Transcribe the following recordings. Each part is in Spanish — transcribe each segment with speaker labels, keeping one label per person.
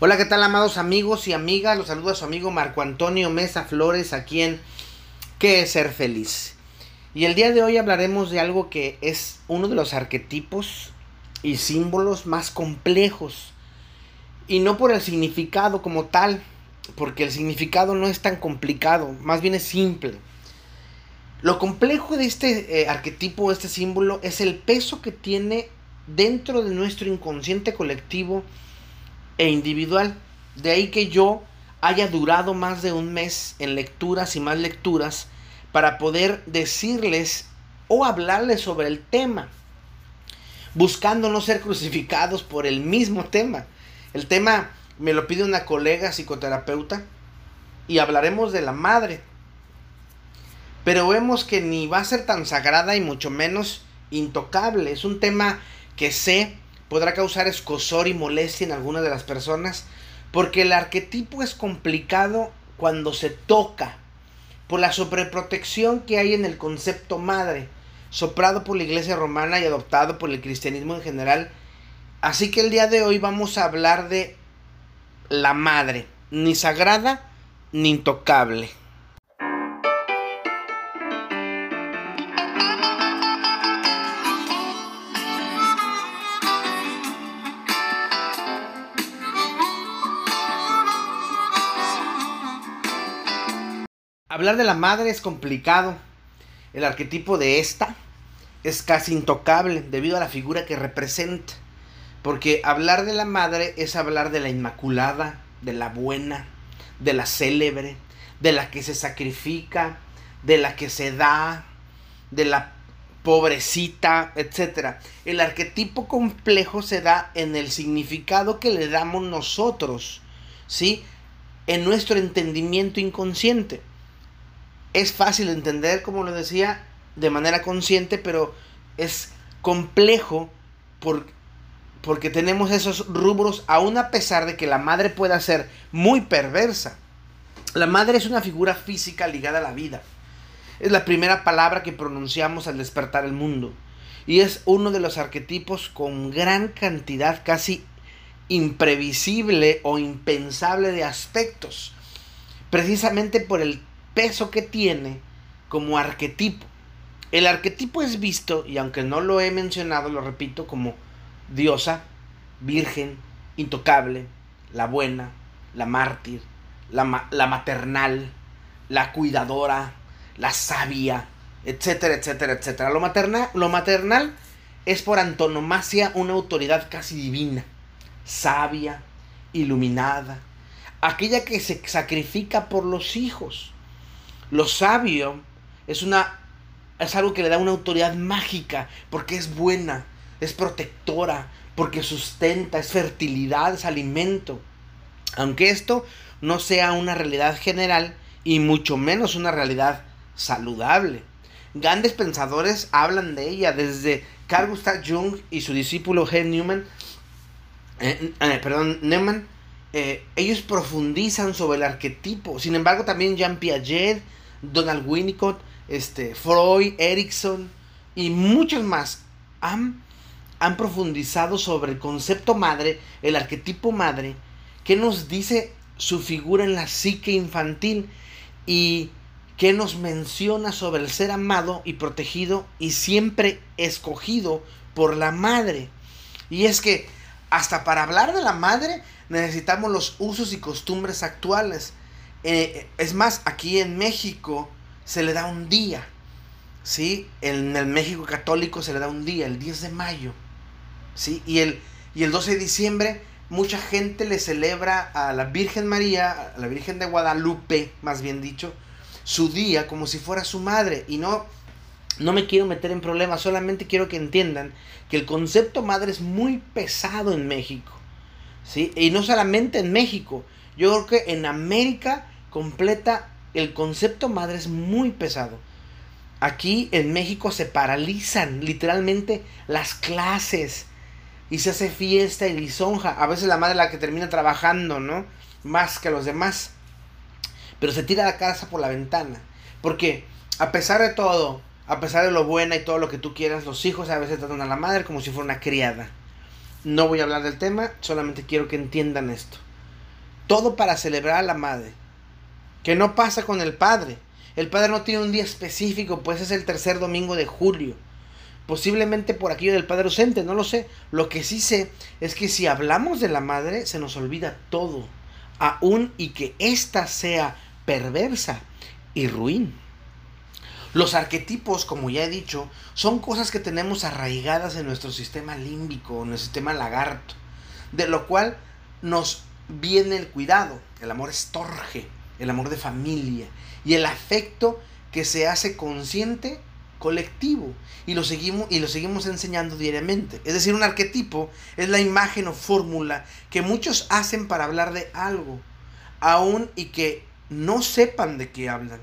Speaker 1: Hola, ¿qué tal, amados amigos y amigas? Los saluda su amigo Marco Antonio Mesa Flores, aquí en ¿Qué es ser feliz? Y el día de hoy hablaremos de algo que es uno de los arquetipos y símbolos más complejos. Y no por el significado como tal, porque el significado no es tan complicado, más bien es simple. Lo complejo de este eh, arquetipo, este símbolo, es el peso que tiene dentro de nuestro inconsciente colectivo e individual. De ahí que yo haya durado más de un mes en lecturas y más lecturas para poder decirles o hablarles sobre el tema, buscando no ser crucificados por el mismo tema. El tema me lo pide una colega psicoterapeuta y hablaremos de la madre. Pero vemos que ni va a ser tan sagrada y mucho menos intocable. Es un tema que sé podrá causar escosor y molestia en algunas de las personas, porque el arquetipo es complicado cuando se toca, por la sobreprotección que hay en el concepto madre, soprado por la iglesia romana y adoptado por el cristianismo en general. Así que el día de hoy vamos a hablar de la madre, ni sagrada ni intocable. Hablar de la madre es complicado. El arquetipo de esta es casi intocable debido a la figura que representa. Porque hablar de la madre es hablar de la inmaculada, de la buena, de la célebre, de la que se sacrifica, de la que se da, de la pobrecita, etc. El arquetipo complejo se da en el significado que le damos nosotros, ¿sí? En nuestro entendimiento inconsciente es fácil de entender, como lo decía, de manera consciente, pero es complejo por, porque tenemos esos rubros, aún a pesar de que la madre pueda ser muy perversa. La madre es una figura física ligada a la vida. Es la primera palabra que pronunciamos al despertar el mundo. Y es uno de los arquetipos con gran cantidad, casi imprevisible o impensable de aspectos. Precisamente por el peso que tiene como arquetipo. El arquetipo es visto, y aunque no lo he mencionado, lo repito, como diosa, virgen, intocable, la buena, la mártir, la, la maternal, la cuidadora, la sabia, etcétera, etcétera, etcétera. Lo, materna, lo maternal es por antonomasia una autoridad casi divina, sabia, iluminada, aquella que se sacrifica por los hijos, lo sabio es una es algo que le da una autoridad mágica porque es buena, es protectora, porque sustenta, es fertilidad, es alimento. Aunque esto no sea una realidad general y mucho menos una realidad saludable. Grandes pensadores hablan de ella, desde Carl Gustav Jung y su discípulo H. Newman, eh, eh, perdón, Neumann, eh, ellos profundizan sobre el arquetipo. Sin embargo, también Jean Piaget, Donald Winnicott, este, Freud, Erickson y muchos más han, han profundizado sobre el concepto madre, el arquetipo madre, que nos dice su figura en la psique infantil y que nos menciona sobre el ser amado y protegido y siempre escogido por la madre. Y es que hasta para hablar de la madre necesitamos los usos y costumbres actuales. Eh, es más, aquí en México se le da un día. ¿Sí? En el México católico se le da un día, el 10 de mayo. ¿Sí? Y el, y el 12 de diciembre mucha gente le celebra a la Virgen María, a la Virgen de Guadalupe, más bien dicho, su día como si fuera su madre. Y no, no me quiero meter en problemas, solamente quiero que entiendan que el concepto madre es muy pesado en México. ¿sí? Y no solamente en México, yo creo que en América completa el concepto madre es muy pesado. Aquí en México se paralizan literalmente las clases y se hace fiesta y lisonja. A veces la madre es la que termina trabajando, ¿no? Más que los demás. Pero se tira la casa por la ventana. Porque a pesar de todo, a pesar de lo buena y todo lo que tú quieras, los hijos a veces tratan a la madre como si fuera una criada. No voy a hablar del tema, solamente quiero que entiendan esto. todo para celebrar a la madre. Que no pasa con el padre. El padre no tiene un día específico, pues es el tercer domingo de julio. Posiblemente por aquello del padre ausente, no lo sé. Lo que sí sé es que si hablamos de la madre, se nos olvida todo. Aún y que ésta sea perversa y ruin. Los arquetipos, como ya he dicho, son cosas que tenemos arraigadas en nuestro sistema límbico, en nuestro sistema lagarto, de lo cual nos viene el cuidado, el amor estorge, el amor de familia y el afecto que se hace consciente colectivo y lo seguimos y lo seguimos enseñando diariamente. Es decir, un arquetipo es la imagen o fórmula que muchos hacen para hablar de algo, aún y que no sepan de qué hablan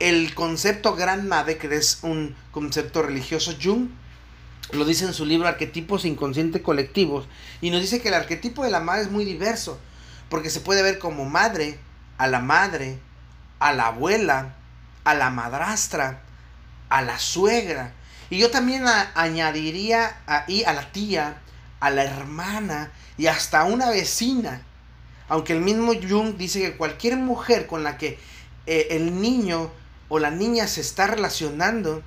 Speaker 1: el concepto Gran Madre, que es un concepto religioso, Jung lo dice en su libro Arquetipos Inconscientes Colectivos, y nos dice que el arquetipo de la madre es muy diverso, porque se puede ver como madre, a la madre, a la abuela, a la madrastra, a la suegra, y yo también añadiría ahí a la tía, a la hermana y hasta a una vecina. Aunque el mismo Jung dice que cualquier mujer con la que eh, el niño o la niña se está relacionando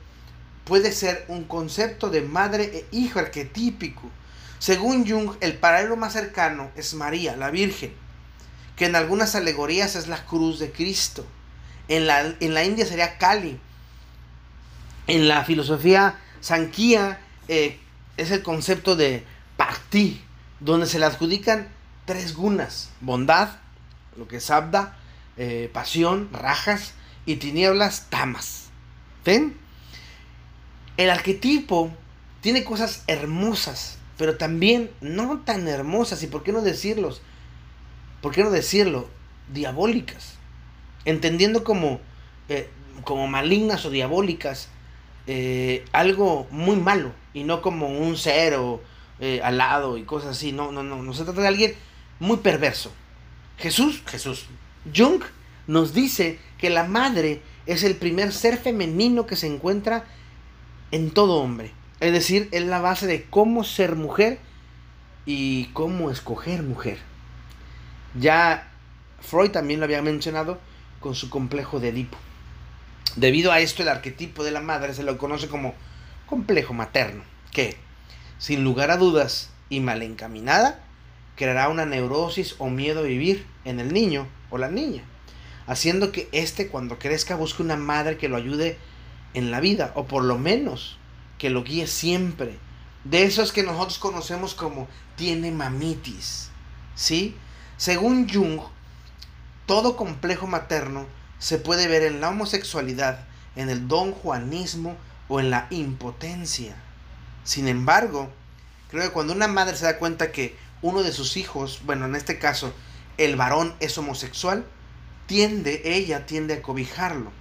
Speaker 1: puede ser un concepto de madre e hijo arquetípico. Según Jung, el paralelo más cercano es María, la Virgen, que en algunas alegorías es la cruz de Cristo. En la, en la India sería Kali. En la filosofía Sankhya eh, es el concepto de Parti, donde se le adjudican tres gunas: bondad, lo que es Abda, eh, pasión, rajas, y tinieblas tamas. ¿Ven? El arquetipo tiene cosas hermosas, pero también no tan hermosas, y por qué no decirlos, por qué no decirlo, diabólicas, entendiendo como, eh, como malignas o diabólicas eh, algo muy malo, y no como un cero eh, alado y cosas así, no, no, no, no se trata de alguien muy perverso. Jesús, Jesús, Jung nos dice que la madre es el primer ser femenino que se encuentra en todo hombre. Es decir, es la base de cómo ser mujer y cómo escoger mujer. Ya Freud también lo había mencionado con su complejo de Edipo. Debido a esto, el arquetipo de la madre se lo conoce como complejo materno, que, sin lugar a dudas y mal encaminada, creará una neurosis o miedo a vivir en el niño o la niña haciendo que éste cuando crezca busque una madre que lo ayude en la vida, o por lo menos que lo guíe siempre. De esos que nosotros conocemos como tiene mamitis. ¿Sí? Según Jung, todo complejo materno se puede ver en la homosexualidad, en el don juanismo o en la impotencia. Sin embargo, creo que cuando una madre se da cuenta que uno de sus hijos, bueno, en este caso, el varón es homosexual, tiende, ella tiende a cobijarlo.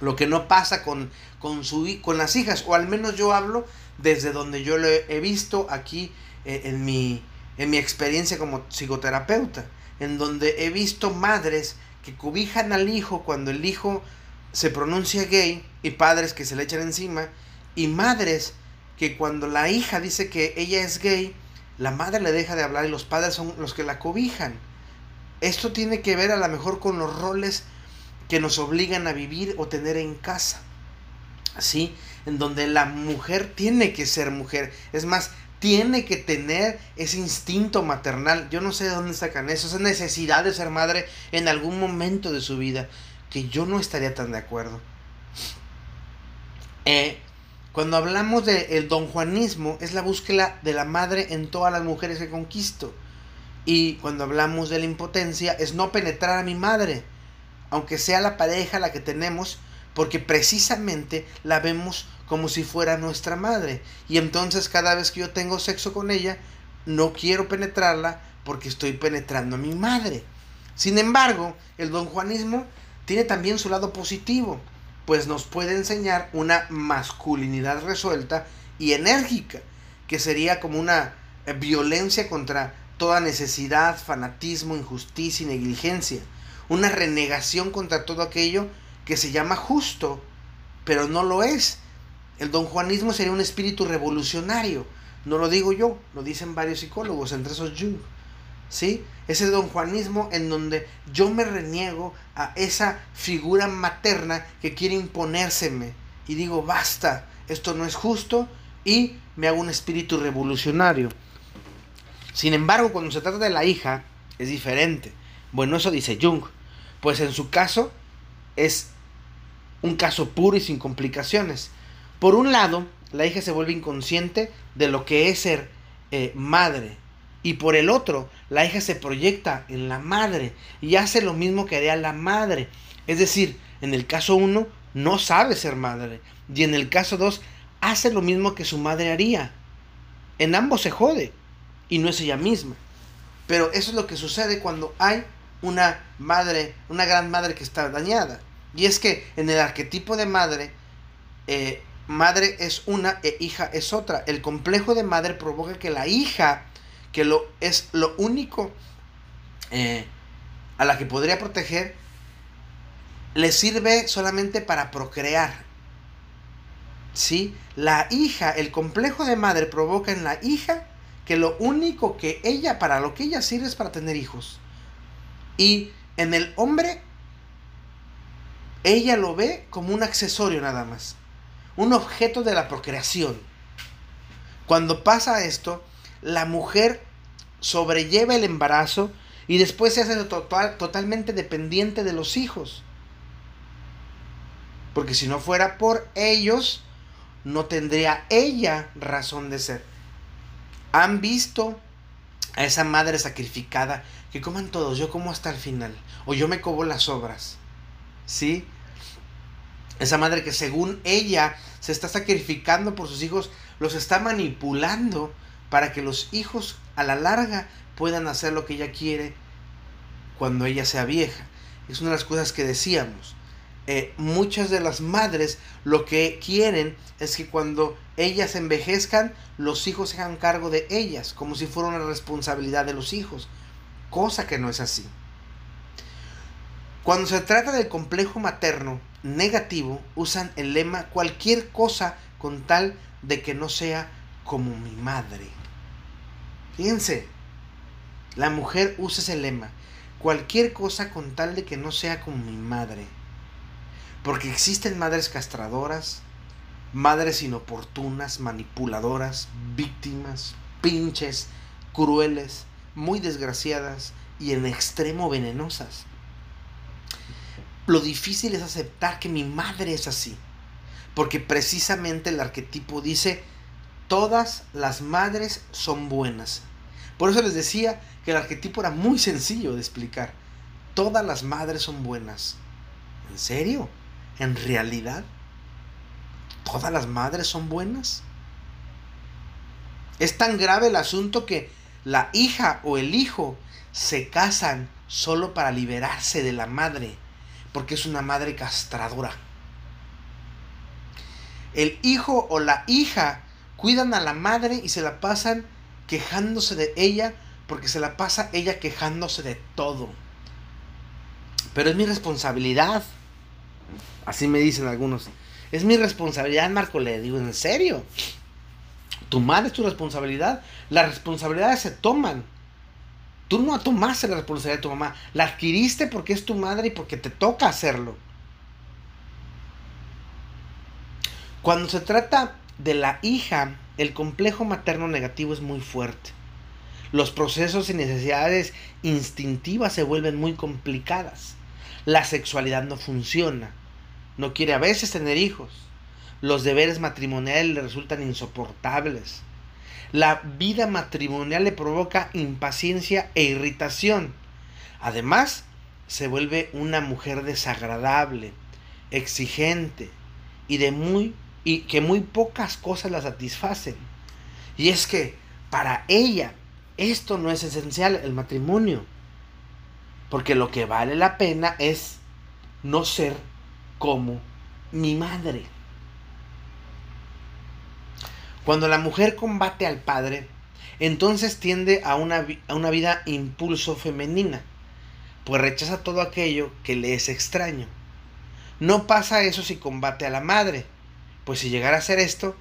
Speaker 1: Lo que no pasa con, con, su, con las hijas, o al menos yo hablo desde donde yo lo he visto aquí eh, en, mi, en mi experiencia como psicoterapeuta, en donde he visto madres que cobijan al hijo cuando el hijo se pronuncia gay y padres que se le echan encima y madres que cuando la hija dice que ella es gay, la madre le deja de hablar y los padres son los que la cobijan. Esto tiene que ver a lo mejor con los roles que nos obligan a vivir o tener en casa. ¿Sí? En donde la mujer tiene que ser mujer. Es más, tiene que tener ese instinto maternal. Yo no sé de dónde sacan eso, esa necesidad de ser madre en algún momento de su vida, que yo no estaría tan de acuerdo. Eh, cuando hablamos del don Juanismo, es la búsqueda de la madre en todas las mujeres que conquisto. Y cuando hablamos de la impotencia es no penetrar a mi madre, aunque sea la pareja la que tenemos, porque precisamente la vemos como si fuera nuestra madre. Y entonces cada vez que yo tengo sexo con ella, no quiero penetrarla porque estoy penetrando a mi madre. Sin embargo, el don Juanismo tiene también su lado positivo, pues nos puede enseñar una masculinidad resuelta y enérgica, que sería como una violencia contra toda necesidad, fanatismo, injusticia y negligencia. Una renegación contra todo aquello que se llama justo, pero no lo es. El don Juanismo sería un espíritu revolucionario. No lo digo yo, lo dicen varios psicólogos, entre esos Jung. ¿sí? Ese don Juanismo en donde yo me reniego a esa figura materna que quiere imponérseme y digo, basta, esto no es justo y me hago un espíritu revolucionario. Sin embargo, cuando se trata de la hija, es diferente. Bueno, eso dice Jung. Pues en su caso es un caso puro y sin complicaciones. Por un lado, la hija se vuelve inconsciente de lo que es ser eh, madre. Y por el otro, la hija se proyecta en la madre y hace lo mismo que haría la madre. Es decir, en el caso 1 no sabe ser madre. Y en el caso 2 hace lo mismo que su madre haría. En ambos se jode. Y no es ella misma. Pero eso es lo que sucede cuando hay una madre, una gran madre que está dañada. Y es que en el arquetipo de madre, eh, madre es una e hija es otra. El complejo de madre provoca que la hija, que lo, es lo único eh, a la que podría proteger, le sirve solamente para procrear. ¿Sí? La hija, el complejo de madre provoca en la hija que lo único que ella, para lo que ella sirve es para tener hijos. Y en el hombre, ella lo ve como un accesorio nada más, un objeto de la procreación. Cuando pasa esto, la mujer sobrelleva el embarazo y después se hace total, totalmente dependiente de los hijos. Porque si no fuera por ellos, no tendría ella razón de ser. Han visto a esa madre sacrificada que coman todos, yo como hasta el final, o yo me cobo las obras, ¿sí? Esa madre que según ella se está sacrificando por sus hijos, los está manipulando para que los hijos a la larga puedan hacer lo que ella quiere cuando ella sea vieja. Es una de las cosas que decíamos. Eh, muchas de las madres lo que quieren es que cuando ellas envejezcan, los hijos se hagan cargo de ellas, como si fuera una responsabilidad de los hijos, cosa que no es así. Cuando se trata del complejo materno negativo, usan el lema cualquier cosa con tal de que no sea como mi madre. Fíjense, la mujer usa ese lema, cualquier cosa con tal de que no sea como mi madre. Porque existen madres castradoras, madres inoportunas, manipuladoras, víctimas, pinches, crueles, muy desgraciadas y en extremo venenosas. Lo difícil es aceptar que mi madre es así, porque precisamente el arquetipo dice, todas las madres son buenas. Por eso les decía que el arquetipo era muy sencillo de explicar. Todas las madres son buenas. ¿En serio? ¿En realidad? ¿Todas las madres son buenas? Es tan grave el asunto que la hija o el hijo se casan solo para liberarse de la madre, porque es una madre castradora. El hijo o la hija cuidan a la madre y se la pasan quejándose de ella, porque se la pasa ella quejándose de todo. Pero es mi responsabilidad. Así me dicen algunos. Es mi responsabilidad, Marco. Le digo, ¿en serio? Tu madre es tu responsabilidad. Las responsabilidades se toman. Tú no tomaste la responsabilidad de tu mamá. La adquiriste porque es tu madre y porque te toca hacerlo. Cuando se trata de la hija, el complejo materno negativo es muy fuerte. Los procesos y necesidades instintivas se vuelven muy complicadas. La sexualidad no funciona no quiere a veces tener hijos. Los deberes matrimoniales le resultan insoportables. La vida matrimonial le provoca impaciencia e irritación. Además, se vuelve una mujer desagradable, exigente y de muy y que muy pocas cosas la satisfacen. Y es que para ella esto no es esencial el matrimonio, porque lo que vale la pena es no ser como mi madre. Cuando la mujer combate al padre, entonces tiende a una, a una vida impulso femenina, pues rechaza todo aquello que le es extraño. No pasa eso si combate a la madre, pues si llegara a hacer esto,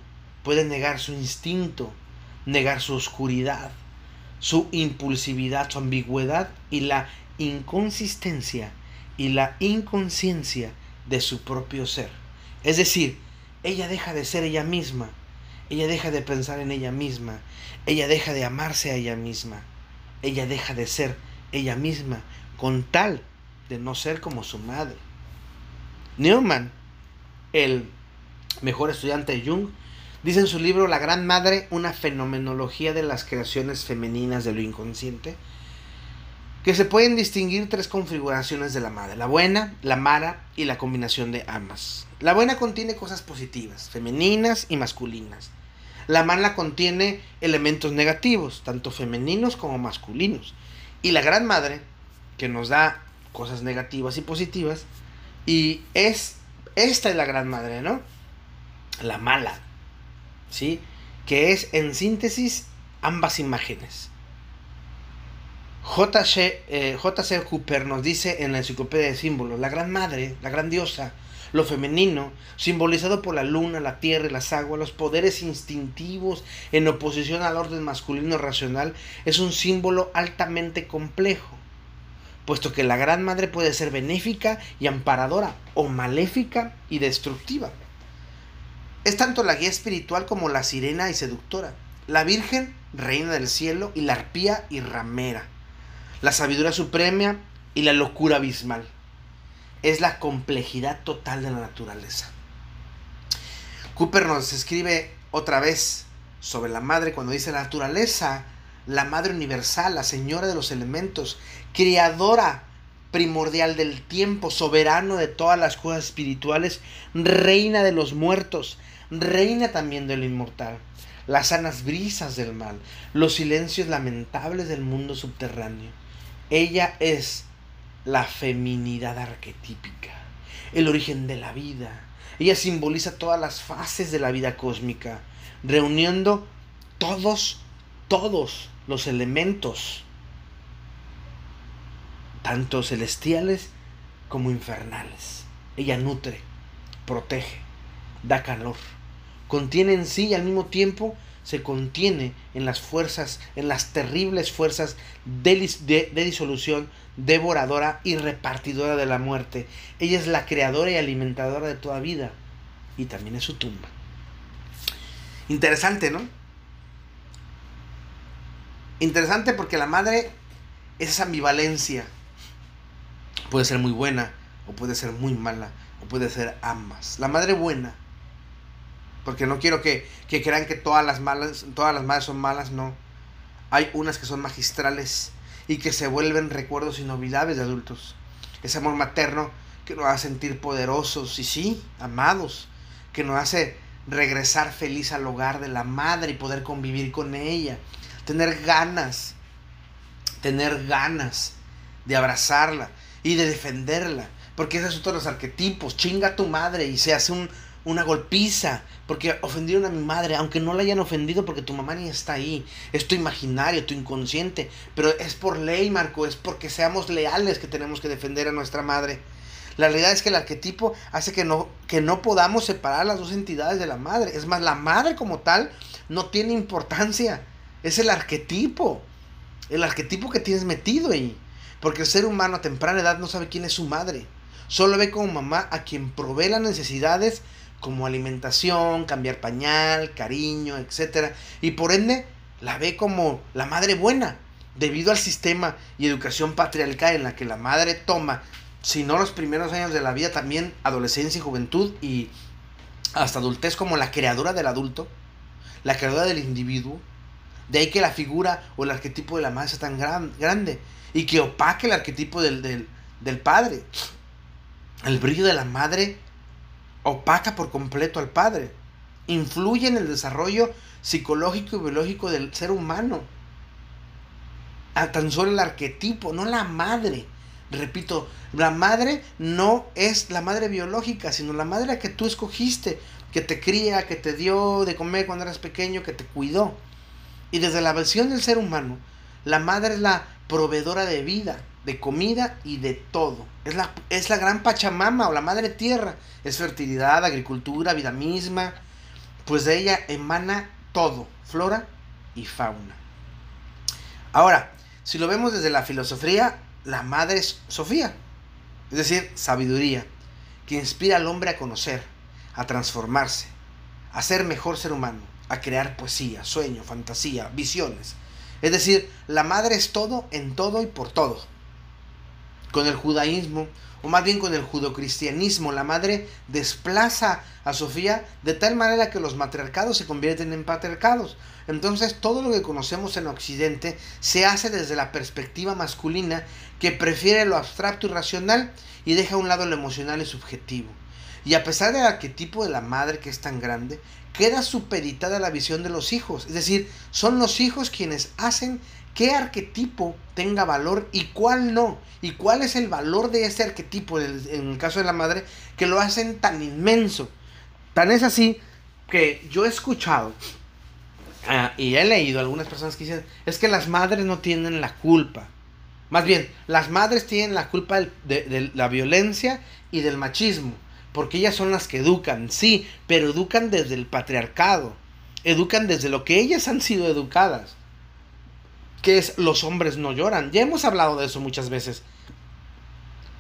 Speaker 1: puede negar su instinto, negar su oscuridad, su impulsividad, su ambigüedad y la inconsistencia y la inconsciencia de su propio ser. Es decir, ella deja de ser ella misma, ella deja de pensar en ella misma, ella deja de amarse a ella misma, ella deja de ser ella misma con tal de no ser como su madre. Neumann, el mejor estudiante de Jung, dice en su libro La Gran Madre, una fenomenología de las creaciones femeninas de lo inconsciente, que se pueden distinguir tres configuraciones de la madre, la buena, la mala y la combinación de ambas. La buena contiene cosas positivas, femeninas y masculinas. La mala contiene elementos negativos, tanto femeninos como masculinos. Y la gran madre, que nos da cosas negativas y positivas, y es, esta es la gran madre, ¿no? La mala, ¿sí? Que es en síntesis ambas imágenes. J.C. Eh, Cooper nos dice en la enciclopedia de símbolos, la gran madre, la gran diosa, lo femenino, simbolizado por la luna, la tierra y las aguas, los poderes instintivos en oposición al orden masculino racional, es un símbolo altamente complejo, puesto que la gran madre puede ser benéfica y amparadora, o maléfica y destructiva. Es tanto la guía espiritual como la sirena y seductora, la Virgen, reina del cielo, y la arpía y ramera, la sabiduría suprema y la locura abismal. Es la complejidad total de la naturaleza. Cooper nos escribe otra vez sobre la madre cuando dice la naturaleza, la madre universal, la señora de los elementos, criadora primordial del tiempo, soberano de todas las cosas espirituales, reina de los muertos, reina también del inmortal, las sanas brisas del mal, los silencios lamentables del mundo subterráneo. Ella es la feminidad arquetípica, el origen de la vida. Ella simboliza todas las fases de la vida cósmica, reuniendo todos, todos los elementos, tanto celestiales como infernales. Ella nutre, protege, da calor contiene en sí y al mismo tiempo se contiene en las fuerzas, en las terribles fuerzas de, disolución, devoradora y repartidora de la muerte. Ella es la creadora y alimentadora de toda vida y también es su tumba. Interesante, ¿no? Interesante porque la madre es esa ambivalencia. Puede ser muy buena o puede ser muy mala o puede ser ambas. La madre buena porque no quiero que, crean que todas las malas, todas las madres son malas, no. Hay unas que son magistrales y que se vuelven recuerdos inolvidables de adultos. Ese amor materno que nos hace sentir poderosos y sí, amados, que nos hace regresar feliz al hogar de la madre y poder convivir con ella, tener ganas, tener ganas de abrazarla y de defenderla, porque esos son todos los arquetipos, chinga tu madre y se hace un, una golpiza, porque ofendieron a mi madre, aunque no la hayan ofendido porque tu mamá ni está ahí, es tu imaginario, tu inconsciente, pero es por ley, Marco, es porque seamos leales que tenemos que defender a nuestra madre. La realidad es que el arquetipo hace que no, que no podamos separar las dos entidades de la madre. Es más, la madre como tal no tiene importancia. Es el arquetipo. El arquetipo que tienes metido ahí. Porque el ser humano a temprana edad no sabe quién es su madre. Solo ve como mamá a quien provee las necesidades como alimentación, cambiar pañal, cariño, etc. Y por ende la ve como la madre buena, debido al sistema y educación patriarcal en la que la madre toma, si no los primeros años de la vida, también adolescencia y juventud y hasta adultez como la creadora del adulto, la creadora del individuo. De ahí que la figura o el arquetipo de la madre sea tan gran, grande y que opaque el arquetipo del, del, del padre. El brillo de la madre opaca por completo al padre. Influye en el desarrollo psicológico y biológico del ser humano. A tan solo el arquetipo, no la madre. Repito, la madre no es la madre biológica, sino la madre que tú escogiste, que te cría, que te dio de comer cuando eras pequeño, que te cuidó. Y desde la versión del ser humano, la madre es la proveedora de vida, de comida y de todo. Es la, es la gran Pachamama o la madre tierra. Es fertilidad, agricultura, vida misma. Pues de ella emana todo, flora y fauna. Ahora, si lo vemos desde la filosofía, la madre es Sofía, es decir, sabiduría, que inspira al hombre a conocer, a transformarse, a ser mejor ser humano, a crear poesía, sueño, fantasía, visiones. Es decir, la madre es todo en todo y por todo. Con el judaísmo, o más bien con el judocristianismo, la madre desplaza a Sofía de tal manera que los matriarcados se convierten en patriarcados. Entonces todo lo que conocemos en Occidente se hace desde la perspectiva masculina que prefiere lo abstracto y racional y deja a un lado lo emocional y subjetivo. Y a pesar del arquetipo de la madre que es tan grande, queda supeditada la visión de los hijos. Es decir, son los hijos quienes hacen qué arquetipo tenga valor y cuál no. Y cuál es el valor de ese arquetipo, en el caso de la madre, que lo hacen tan inmenso. Tan es así que yo he escuchado ah, y he leído algunas personas que dicen, es que las madres no tienen la culpa. Más bien, las madres tienen la culpa de la violencia y del machismo porque ellas son las que educan, sí, pero educan desde el patriarcado, educan desde lo que ellas han sido educadas, que es los hombres no lloran. Ya hemos hablado de eso muchas veces.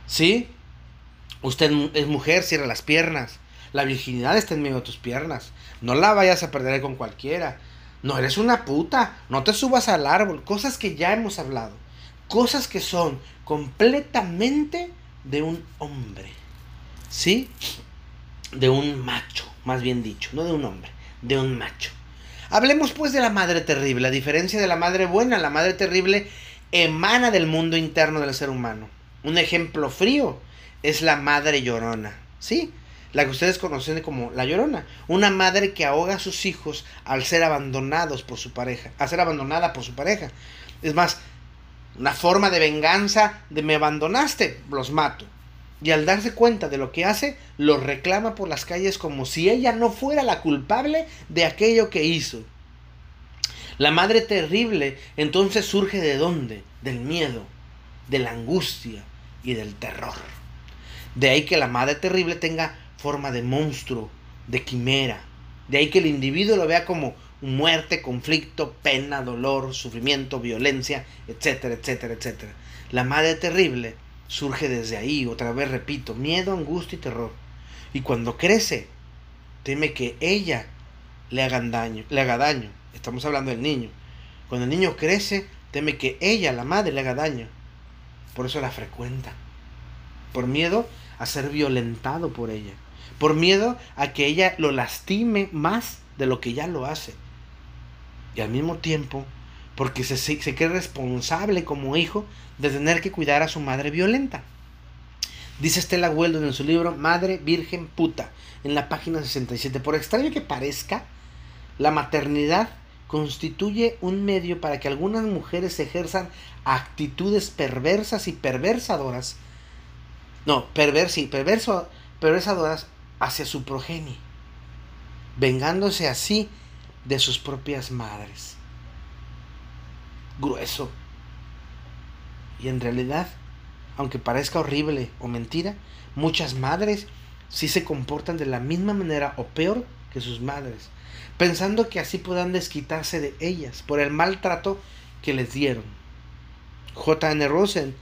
Speaker 1: ¿Sí? Usted es mujer, cierra las piernas. La virginidad está en medio de tus piernas. No la vayas a perder con cualquiera. No eres una puta. No te subas al árbol. Cosas que ya hemos hablado. Cosas que son completamente de un hombre. ¿sí? De un macho, más bien dicho, no de un hombre, de un macho. Hablemos pues de la madre terrible. A diferencia de la madre buena, la madre terrible emana del mundo interno del ser humano. Un ejemplo frío es la madre llorona, ¿sí? La que ustedes conocen como la llorona. Una madre que ahoga a sus hijos al ser abandonados por su pareja, a ser abandonada por su pareja. Es más, una forma de venganza de me abandonaste, los mato y al darse cuenta de lo que hace, lo reclama por las calles como si ella no fuera la culpable de aquello que hizo. La madre terrible entonces surge de dónde? Del miedo, de la angustia y del terror. De ahí que la madre terrible tenga forma de monstruo, de quimera. De ahí que el individuo lo vea como muerte, conflicto, pena, dolor, sufrimiento, violencia, etcétera, etcétera, etcétera. La madre terrible surge desde ahí, otra vez repito, miedo, angustia y terror. Y cuando crece, teme que ella le hagan daño, le haga daño. Estamos hablando del niño. Cuando el niño crece, teme que ella, la madre, le haga daño. Por eso la frecuenta. Por miedo a ser violentado por ella. Por miedo a que ella lo lastime más de lo que ya lo hace. Y al mismo tiempo porque se, se, cree responsable como hijo de tener que cuidar a su madre violenta. Dice Estela Weldon en su libro Madre Virgen Puta, en la página 67. Por extraño que parezca, la maternidad constituye un medio para que algunas mujeres ejerzan actitudes perversas y perversadoras. No, perversi, perverso, perversadoras hacia su progenie, vengándose así de sus propias madres grueso. Y en realidad, aunque parezca horrible o mentira, muchas madres sí se comportan de la misma manera o peor que sus madres, pensando que así puedan desquitarse de ellas por el maltrato que les dieron. J.N. Rosen,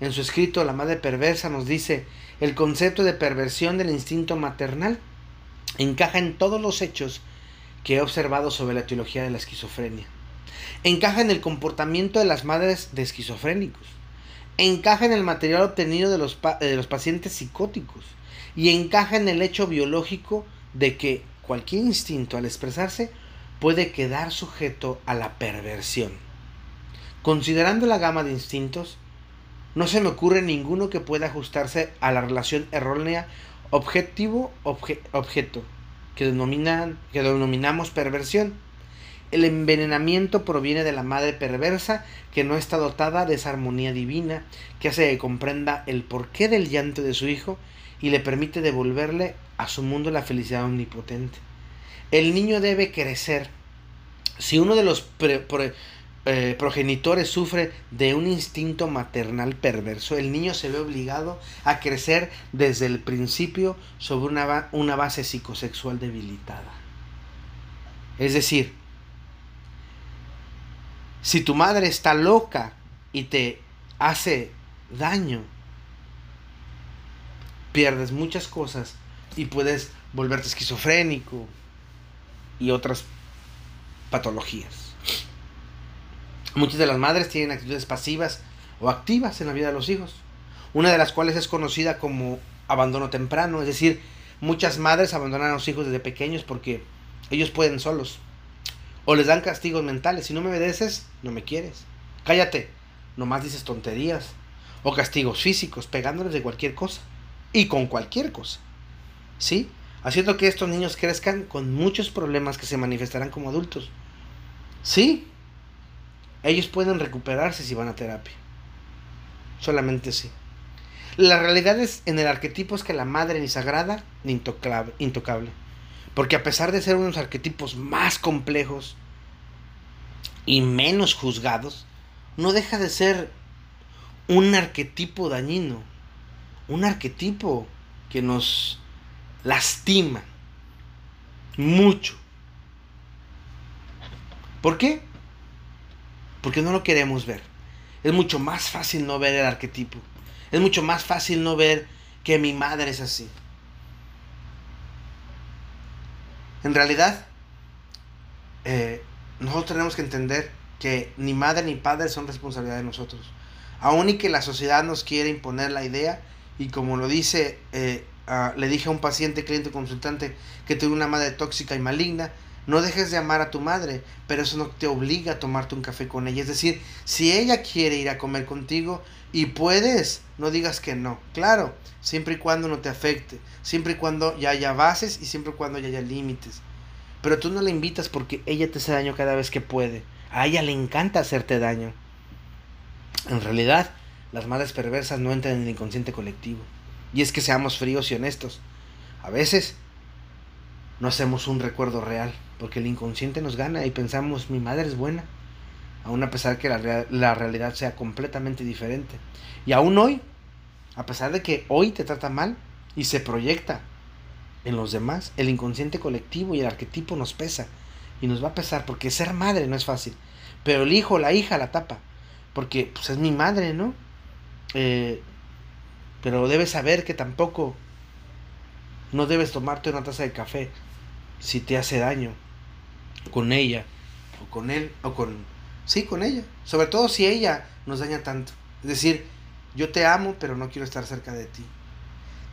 Speaker 1: en su escrito La madre perversa, nos dice, el concepto de perversión del instinto maternal encaja en todos los hechos que he observado sobre la teología de la esquizofrenia encaja en el comportamiento de las madres de esquizofrénicos, encaja en el material obtenido de los, de los pacientes psicóticos y encaja en el hecho biológico de que cualquier instinto al expresarse puede quedar sujeto a la perversión. Considerando la gama de instintos, no se me ocurre ninguno que pueda ajustarse a la relación errónea objetivo-objeto que, que denominamos perversión el envenenamiento proviene de la madre perversa que no está dotada de esa armonía divina que hace que comprenda el porqué del llanto de su hijo y le permite devolverle a su mundo la felicidad omnipotente. El niño debe crecer. Si uno de los eh, progenitores sufre de un instinto maternal perverso, el niño se ve obligado a crecer desde el principio sobre una, una base psicosexual debilitada. Es decir, Si tu madre está loca y te hace daño, pierdes muchas cosas y puedes volverte esquizofrénico y otras patologías. Muchas de las madres tienen actitudes pasivas o activas en la vida de los hijos, una de las cuales es conocida como abandono temprano, es decir, muchas madres abandonan a los hijos desde pequeños porque ellos pueden solos. O les dan castigos mentales, si no me obedeces, no me quieres. Cállate, nomás dices tonterías. O castigos físicos, pegándoles de cualquier cosa. Y con cualquier cosa. ¿Sí? Haciendo que estos niños crezcan con muchos problemas que se manifestarán como adultos. Sí, ellos pueden recuperarse si van a terapia. Solamente sí. La realidad es, en el arquetipo es que la madre ni sagrada ni intocable. Porque a pesar de ser unos arquetipos más complejos y menos juzgados, no deja de ser un arquetipo dañino. Un arquetipo que nos lastima mucho. ¿Por qué? porque no lo queremos ver. Es mucho más fácil no ver el arquetipo. Es mucho más fácil no ver que mi madre es así. En realidad, eh, nosotros tenemos que entender que ni madre ni padre son responsabilidad de nosotros. Aún y que la sociedad nos quiere imponer la idea, y como lo dice, eh, le dije a un paciente, cliente consultante, que tuvo una madre tóxica y maligna, no dejes de amar a tu madre, pero eso no te obliga a tomarte un café con ella. Es decir, si ella quiere ir a comer contigo y puedes, no digas que no. Claro, siempre y cuando no te afecte, siempre y cuando ya haya bases y siempre y cuando ya haya límites. Pero tú no la invitas porque ella te hace daño cada vez que puede. A ella le encanta hacerte daño. En realidad, las madres perversas no entran en el inconsciente colectivo. Y es que seamos fríos y honestos. A veces no hacemos un recuerdo real porque el inconsciente nos gana y pensamos mi madre es buena, aún a pesar que la, la realidad sea completamente diferente. Y aún hoy, a pesar de que hoy te trata mal y se proyecta en los demás, el inconsciente colectivo y el arquetipo nos pesa y nos va a pesar porque ser madre no es fácil, pero el hijo, la hija la tapa, porque pues, es mi madre, ¿no? Eh, pero debes saber que tampoco no debes tomarte una taza de café si te hace daño con ella, o con él, o con... Sí, con ella. Sobre todo si ella nos daña tanto. Es decir, yo te amo, pero no quiero estar cerca de ti.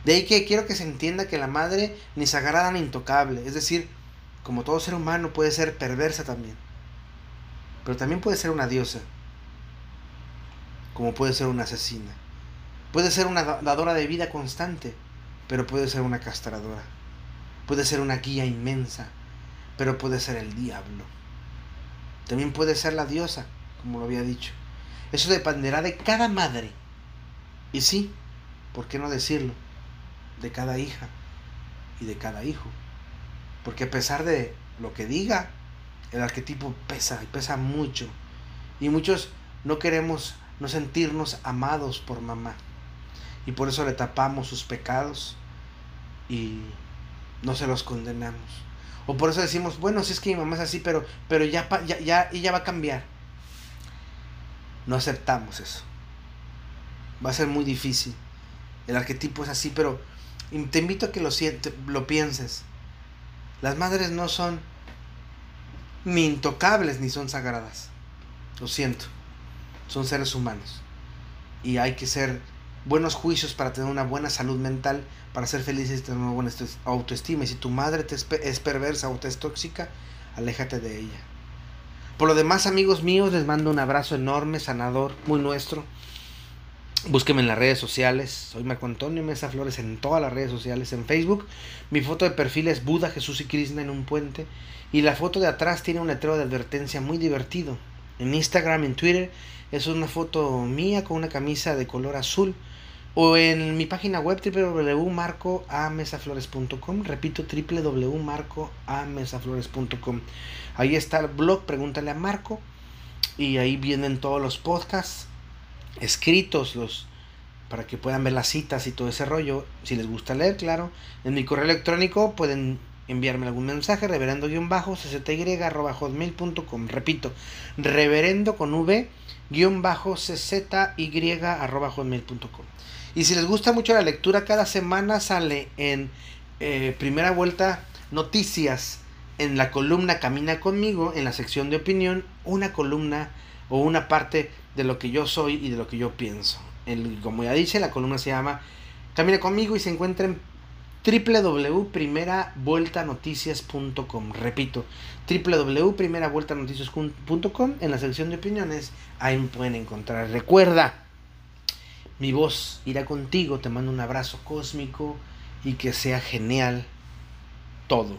Speaker 1: De ahí que quiero que se entienda que la madre ni sagrada ni intocable. Es decir, como todo ser humano puede ser perversa también. Pero también puede ser una diosa. Como puede ser una asesina. Puede ser una dadora de vida constante, pero puede ser una castradora. Puede ser una guía inmensa, pero puede ser el diablo. También puede ser la diosa, como lo había dicho. Eso dependerá de cada madre. Y sí, ¿por qué no decirlo? De cada hija y de cada hijo. Porque a pesar de lo que diga, el arquetipo pesa y pesa mucho. Y muchos no queremos no sentirnos amados por mamá. Y por eso le tapamos sus pecados y no se los condenamos. O por eso decimos, bueno, si es que mi mamá es así, pero, pero ya, ya, ya ella va a cambiar. No aceptamos eso. Va a ser muy difícil. El arquetipo es así, pero te invito a que lo, lo pienses. Las madres no son ni intocables ni son sagradas. Lo siento. Son seres humanos. Y hay que ser buenos juicios para tener una buena salud mental para ser felices y tener una buena autoestima. Y si tu madre te es perversa o te es tóxica, aléjate de ella. Por lo demás, amigos míos, les mando un abrazo enorme, sanador, muy nuestro. Búsquenme en las redes sociales. Soy Marco Antonio Mesa Flores en todas las redes sociales. En Facebook, mi foto de perfil es Buda, Jesús y Krishna en un puente. Y la foto de atrás tiene un letrero de advertencia muy divertido. En Instagram, en Twitter, es una foto mía con una camisa de color azul o en mi página web www.marcoamesaflores.com repito www.marcoamesaflores.com ahí está el blog pregúntale a Marco y ahí vienen todos los podcasts escritos los para que puedan ver las citas y todo ese rollo si les gusta leer claro en mi correo electrónico pueden enviarme algún mensaje, reverendo-czy.hotmail.com. Repito, reverendo con v hotmail.com. Y si les gusta mucho la lectura, cada semana sale en eh, primera vuelta noticias en la columna Camina conmigo, en la sección de opinión, una columna o una parte de lo que yo soy y de lo que yo pienso. El, como ya dije, la columna se llama Camina conmigo y se encuentra en www.primeravueltanoticias.com. Repito, www.primeravueltanoticias.com. En la sección de opiniones, ahí me pueden encontrar. Recuerda, mi voz irá contigo. Te mando un abrazo cósmico y que sea genial todo.